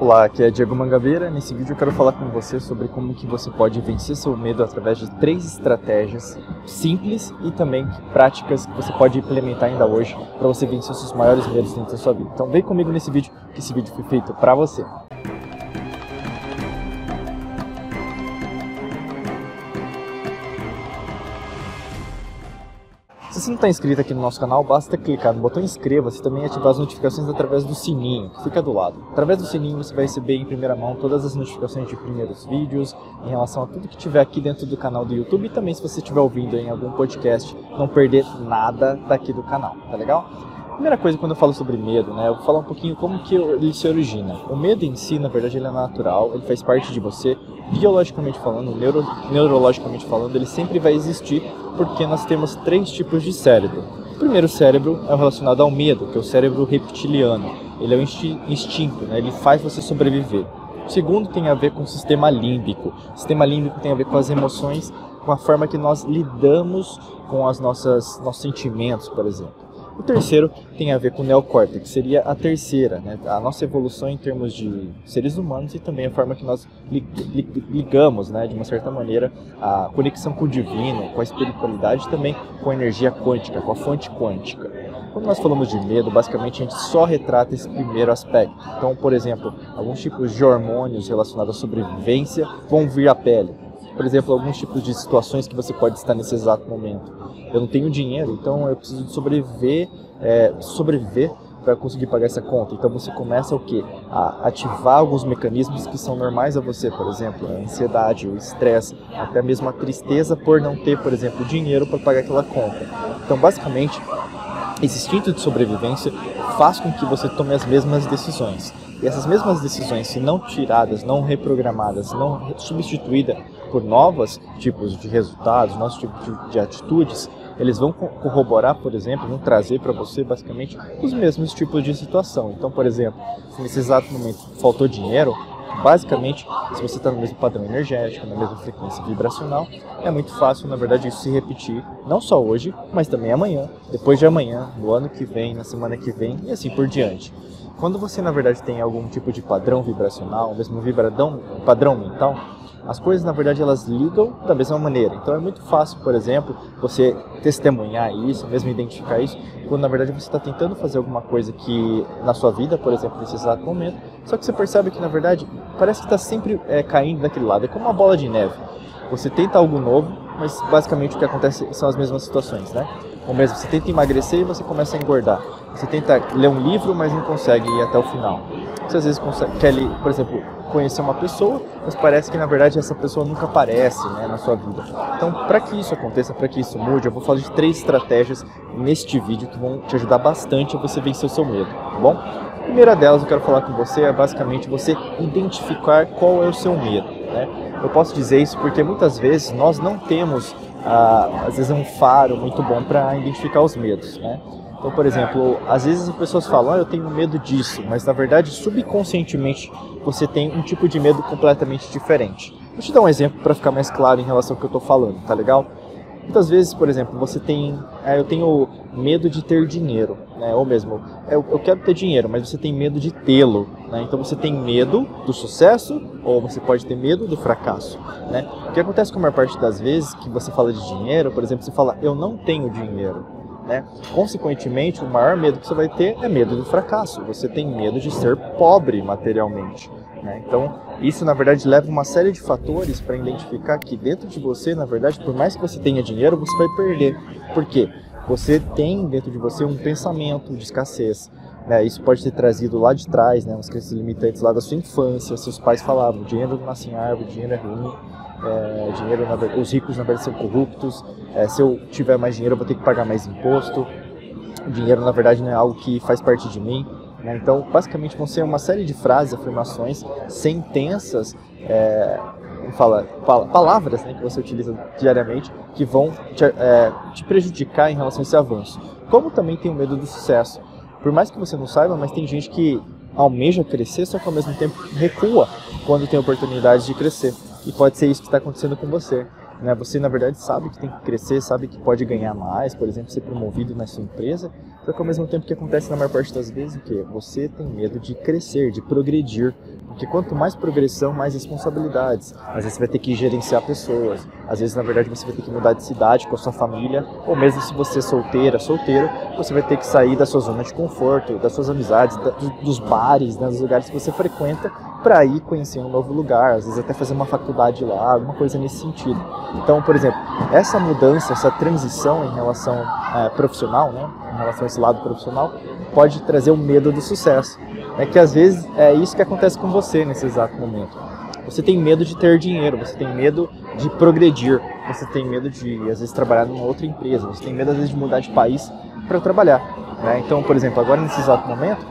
Olá, aqui é Diego Mangabeira. Nesse vídeo eu quero falar com você sobre como que você pode vencer seu medo através de três estratégias simples e também práticas que você pode implementar ainda hoje para você vencer seus maiores medos dentro da sua vida. Então vem comigo nesse vídeo, que esse vídeo foi feito para você. Se você não está inscrito aqui no nosso canal, basta clicar no botão inscreva-se e também ativar as notificações através do sininho, que fica do lado. Através do sininho você vai receber em primeira mão todas as notificações de primeiros vídeos, em relação a tudo que tiver aqui dentro do canal do YouTube e também se você estiver ouvindo em algum podcast, não perder nada daqui do canal, tá legal? Primeira coisa, quando eu falo sobre medo, né, eu vou falar um pouquinho como que ele se origina. O medo em si, na verdade, ele é natural, ele faz parte de você, biologicamente falando, neuro, neurologicamente falando, ele sempre vai existir porque nós temos três tipos de cérebro. O primeiro cérebro é relacionado ao medo, que é o cérebro reptiliano. Ele é o instinto, né, ele faz você sobreviver. O segundo tem a ver com o sistema límbico. O sistema límbico tem a ver com as emoções, com a forma que nós lidamos com as nossas nossos sentimentos, por exemplo. O terceiro tem a ver com o neocórtex, que seria a terceira, né? a nossa evolução em termos de seres humanos e também a forma que nós ligamos, né, de uma certa maneira, a conexão com o divino, com a espiritualidade e também com a energia quântica, com a fonte quântica. Quando nós falamos de medo, basicamente a gente só retrata esse primeiro aspecto. Então, por exemplo, alguns tipos de hormônios relacionados à sobrevivência vão vir à pele por exemplo, alguns tipos de situações que você pode estar nesse exato momento. Eu não tenho dinheiro, então eu preciso sobreviver, é, sobreviver para conseguir pagar essa conta. Então você começa o que? A ativar alguns mecanismos que são normais a você, por exemplo, a ansiedade, o estresse, até mesmo a tristeza por não ter, por exemplo, dinheiro para pagar aquela conta. Então, basicamente, esse instinto de sobrevivência faz com que você tome as mesmas decisões. E essas mesmas decisões, se não tiradas, não reprogramadas, não substituídas por novos tipos de resultados, novos tipos de, de atitudes, eles vão corroborar, por exemplo, vão trazer para você basicamente os mesmos tipos de situação. Então, por exemplo, se nesse exato momento faltou dinheiro, basicamente, se você está no mesmo padrão energético, na mesma frequência vibracional, é muito fácil, na verdade, isso se repetir, não só hoje, mas também amanhã, depois de amanhã, no ano que vem, na semana que vem e assim por diante. Quando você, na verdade, tem algum tipo de padrão vibracional, mesmo vibradão, padrão mental, as coisas na verdade elas ligam da mesma maneira. Então é muito fácil, por exemplo, você testemunhar isso, mesmo identificar isso, quando na verdade você está tentando fazer alguma coisa que na sua vida, por exemplo, nesse exato momento, só que você percebe que na verdade parece que está sempre é, caindo daquele lado. É como uma bola de neve. Você tenta algo novo, mas basicamente o que acontece são as mesmas situações, né? Ou mesmo, você tenta emagrecer e você começa a engordar. Você tenta ler um livro, mas não consegue ir até o final. Você às vezes consegue, quer, por exemplo, conhecer uma pessoa, mas parece que na verdade essa pessoa nunca aparece né, na sua vida. Então, para que isso aconteça, para que isso mude, eu vou falar de três estratégias neste vídeo que vão te ajudar bastante a você vencer o seu medo, tá bom? A primeira delas eu quero falar com você é basicamente você identificar qual é o seu medo. Né? Eu posso dizer isso porque muitas vezes nós não temos, ah, às vezes, um faro muito bom para identificar os medos. Né? Então, por exemplo, às vezes as pessoas falam, ah, eu tenho medo disso, mas na verdade, subconscientemente, você tem um tipo de medo completamente diferente. Vou te dar um exemplo para ficar mais claro em relação ao que eu estou falando, tá legal? Muitas vezes, por exemplo, você tem, é, eu tenho medo de ter dinheiro, né? Ou mesmo, eu, eu quero ter dinheiro, mas você tem medo de tê-lo, né? Então você tem medo do sucesso ou você pode ter medo do fracasso, né? O que acontece com a maior parte das vezes que você fala de dinheiro, por exemplo, você fala, eu não tenho dinheiro, né? Consequentemente, o maior medo que você vai ter é medo do fracasso. Você tem medo de ser pobre materialmente. Né? Então, isso na verdade leva uma série de fatores para identificar que dentro de você, na verdade, por mais que você tenha dinheiro, você vai perder. Por quê? Você tem dentro de você um pensamento de escassez. Né? Isso pode ter trazido lá de trás, né? umas crenças limitantes lá da sua infância. Seus pais falavam: dinheiro não nasce em árvore, dinheiro é ruim é, dinheiro, na, os ricos na verdade são corruptos, é, se eu tiver mais dinheiro eu vou ter que pagar mais imposto, o dinheiro na verdade não é algo que faz parte de mim. Né? Então, basicamente vão ser uma série de frases, afirmações, sentenças, é, fala, palavras né, que você utiliza diariamente que vão te, é, te prejudicar em relação a esse avanço. Como também tem o medo do sucesso. Por mais que você não saiba, mas tem gente que almeja crescer, só que ao mesmo tempo recua quando tem oportunidade de crescer. E pode ser isso que está acontecendo com você. Né? Você, na verdade, sabe que tem que crescer, sabe que pode ganhar mais, por exemplo, ser promovido na sua empresa, só que ao mesmo tempo que acontece na maior parte das vezes, o que você tem medo de crescer, de progredir. Porque quanto mais progressão, mais responsabilidades. Às vezes você vai ter que gerenciar pessoas, às vezes na verdade você vai ter que mudar de cidade com a sua família, ou mesmo se você é solteira, solteiro, você vai ter que sair da sua zona de conforto, das suas amizades, da, dos bares, né, dos lugares que você frequenta, para ir conhecer um novo lugar, às vezes até fazer uma faculdade lá, alguma coisa nesse sentido. Então, por exemplo, essa mudança, essa transição em relação é, profissional, né, em relação a esse lado profissional, pode trazer o medo do sucesso. É que às vezes é isso que acontece com você nesse exato momento. Você tem medo de ter dinheiro, você tem medo de progredir, você tem medo de às vezes trabalhar numa outra empresa, você tem medo às vezes de mudar de país para trabalhar. Né? Então, por exemplo, agora nesse exato momento,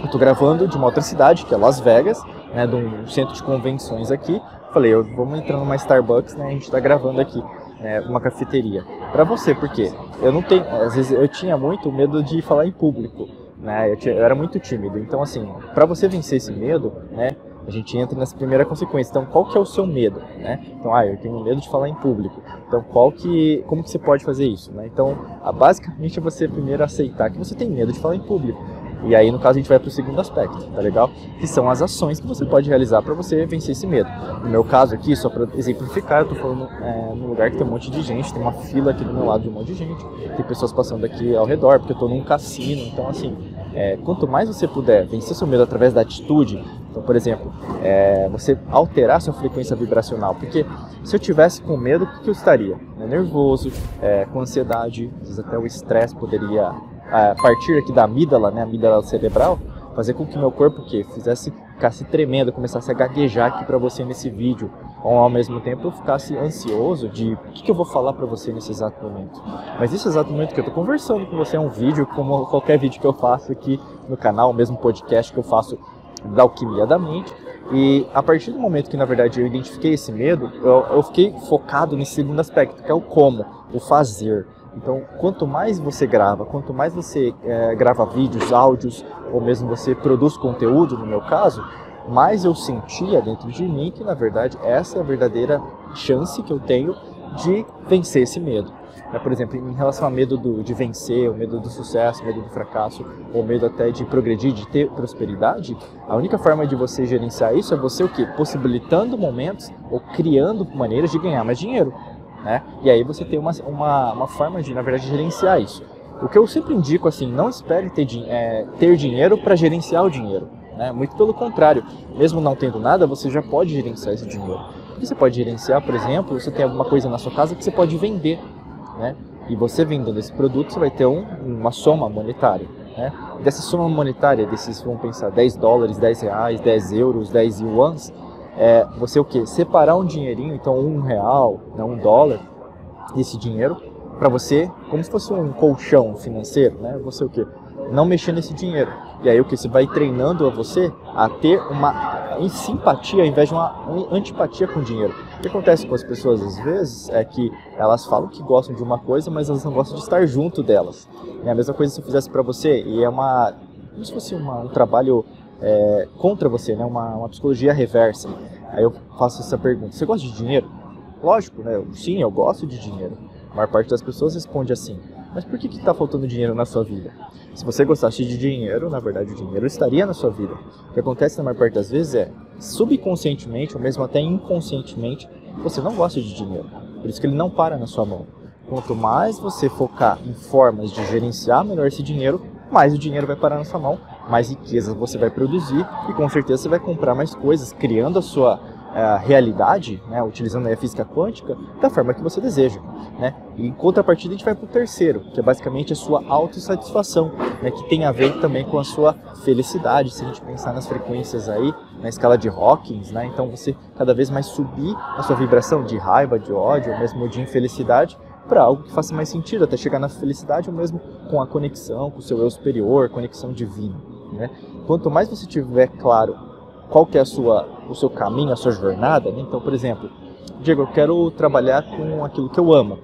eu estou gravando de uma outra cidade, que é Las Vegas, né, de um centro de convenções aqui. Falei, eu, vamos entrar numa Starbucks, né, a gente está gravando aqui, né, uma cafeteria. Para você, por quê? Eu não tenho, às vezes eu tinha muito medo de falar em público, né, eu, tinha, eu era muito tímido. Então, assim, para você vencer esse medo, né, a gente entra nessa primeira consequência. Então, qual que é o seu medo, né? Então, ah, eu tenho medo de falar em público. Então, qual que, como que você pode fazer isso, né? Então, a, basicamente é você primeiro aceitar que você tem medo de falar em público. E aí, no caso, a gente vai para o segundo aspecto, tá legal? Que são as ações que você pode realizar para você vencer esse medo. No meu caso aqui, só para exemplificar, eu tô falando é, num lugar que tem um monte de gente, tem uma fila aqui do meu lado de um monte de gente, tem pessoas passando aqui ao redor, porque eu estou num cassino. Então, assim, é, quanto mais você puder vencer seu medo através da atitude, então, por exemplo, é, você alterar sua frequência vibracional, porque se eu tivesse com medo, o que eu estaria? Nervoso, é, com ansiedade, às vezes até o estresse poderia a partir aqui da amígdala, né, amígdala cerebral, fazer com que meu corpo que fizesse ficasse tremendo, começasse a gaguejar aqui para você nesse vídeo, ou ao mesmo tempo eu ficasse ansioso de o que, que eu vou falar para você nesse exato momento. Mas nesse exato momento que eu estou conversando com você é um vídeo, como qualquer vídeo que eu faço aqui no canal, o mesmo podcast que eu faço da Alquimia da Mente. E a partir do momento que, na verdade, eu identifiquei esse medo, eu, eu fiquei focado nesse segundo aspecto, que é o como, o fazer. Então, quanto mais você grava, quanto mais você é, grava vídeos, áudios, ou mesmo você produz conteúdo, no meu caso, mais eu sentia dentro de mim que, na verdade, essa é a verdadeira chance que eu tenho de vencer esse medo. É, por exemplo, em relação ao medo do, de vencer, o medo do sucesso, o medo do fracasso, ou medo até de progredir, de ter prosperidade, a única forma de você gerenciar isso é você o quê? Possibilitando momentos ou criando maneiras de ganhar mais dinheiro né? E aí você tem uma, uma, uma forma de, na verdade, gerenciar isso. O que eu sempre indico, assim, não espere ter, é, ter dinheiro para gerenciar o dinheiro. Né? Muito pelo contrário, mesmo não tendo nada, você já pode gerenciar esse dinheiro. Você pode gerenciar, por exemplo, você tem alguma coisa na sua casa que você pode vender. Né? E você vendendo esse produto, você vai ter um, uma soma monetária. Né? Dessa soma monetária, desses, vamos pensar, 10 dólares, 10 reais, 10 euros, 10 yuans, é você o que? Separar um dinheirinho, então um real, né, um dólar, esse dinheiro, para você, como se fosse um colchão financeiro, né? Você o que? Não mexer nesse dinheiro. E aí o que? Você vai treinando a você a ter uma simpatia ao invés de uma antipatia com o dinheiro. O que acontece com as pessoas às vezes é que elas falam que gostam de uma coisa, mas elas não gostam de estar junto delas. É a mesma coisa se eu fizesse para você, e é uma. como se fosse uma, um trabalho é, contra você, né? Uma, uma, psicologia reversa. Aí eu faço essa pergunta: você gosta de dinheiro? Lógico, né? Sim, eu gosto de dinheiro. A maior parte das pessoas responde assim: mas por que está faltando dinheiro na sua vida? Se você gostasse de dinheiro, na verdade o dinheiro estaria na sua vida. O que acontece na maior parte das vezes é, subconscientemente ou mesmo até inconscientemente, você não gosta de dinheiro. Por isso que ele não para na sua mão. Quanto mais você focar em formas de gerenciar melhor esse dinheiro, mais o dinheiro vai parar na sua mão, mais riquezas você vai produzir e com certeza você vai comprar mais coisas, criando a sua uh, realidade, né, utilizando a física quântica, da forma que você deseja. Né? E em contrapartida a gente vai para o terceiro, que é basicamente a sua autossatisfação, né, que tem a ver também com a sua felicidade, se a gente pensar nas frequências aí, na escala de Hawkins, né? então você cada vez mais subir a sua vibração de raiva, de ódio, ou mesmo de infelicidade, para algo que faça mais sentido, até chegar na felicidade ou mesmo com a conexão com o seu eu superior, conexão divina. Né? Quanto mais você tiver claro qual que é a sua, o seu caminho, a sua jornada, né? então, por exemplo, Diego, eu quero trabalhar com aquilo que eu amo.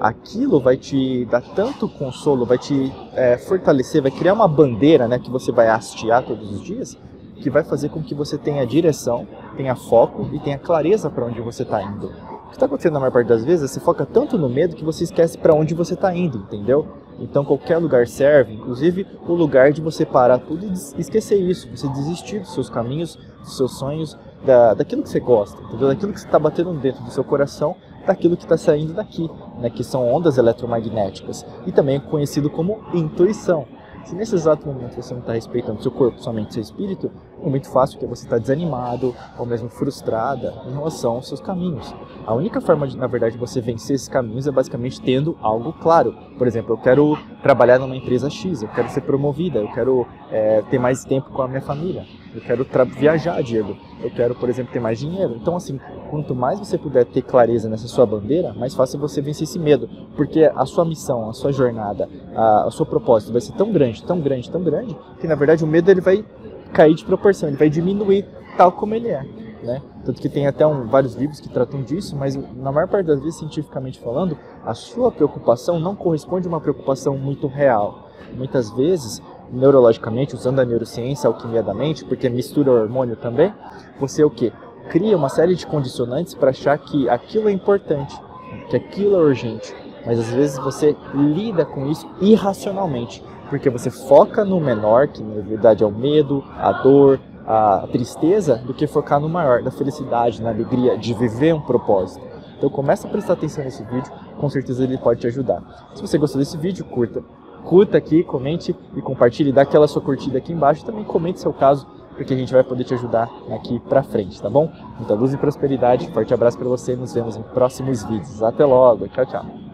Aquilo vai te dar tanto consolo, vai te é, fortalecer, vai criar uma bandeira né, que você vai hastear todos os dias, que vai fazer com que você tenha direção, tenha foco e tenha clareza para onde você está indo. O que está acontecendo na maior parte das vezes é você foca tanto no medo que você esquece para onde você está indo, entendeu? Então qualquer lugar serve, inclusive o lugar de você parar tudo e esquecer isso, você desistir dos seus caminhos, dos seus sonhos, da, daquilo que você gosta, entendeu? daquilo que está batendo dentro do seu coração, daquilo que está saindo daqui, né? que são ondas eletromagnéticas, e também conhecido como intuição. Se nesse exato momento você não está respeitando seu corpo, sua mente, seu espírito, é muito fácil que você está desanimado ou mesmo frustrada em relação aos seus caminhos. A única forma, de, na verdade, de você vencer esses caminhos é basicamente tendo algo claro. Por exemplo, eu quero trabalhar numa empresa X, eu quero ser promovida, eu quero é, ter mais tempo com a minha família, eu quero viajar, Diego, eu quero, por exemplo, ter mais dinheiro. Então, assim, quanto mais você puder ter clareza nessa sua bandeira, mais fácil você vencer esse medo, porque a sua missão, a sua jornada, a, o seu propósito vai ser tão grande, tão grande, tão grande, que na verdade o medo ele vai cair de proporção, ele vai diminuir tal como ele é. Né? Tanto que tem até um, vários livros que tratam disso, mas na maior parte das vezes, cientificamente falando, a sua preocupação não corresponde a uma preocupação muito real. Muitas vezes, neurologicamente, usando a neurociência, a alquimia da mente, porque mistura hormônio também, você o que? Cria uma série de condicionantes para achar que aquilo é importante, que aquilo é urgente. Mas às vezes você lida com isso irracionalmente, porque você foca no menor, que na verdade é o medo, a dor, a tristeza, do que focar no maior, na felicidade, na alegria de viver um propósito. Então começa a prestar atenção nesse vídeo, com certeza ele pode te ajudar. Se você gostou desse vídeo, curta. Curta aqui, comente e compartilhe, dá aquela sua curtida aqui embaixo, também comente seu caso, porque a gente vai poder te ajudar aqui pra frente, tá bom? Muita luz e prosperidade, forte abraço para você, nos vemos em próximos vídeos. Até logo, tchau, tchau.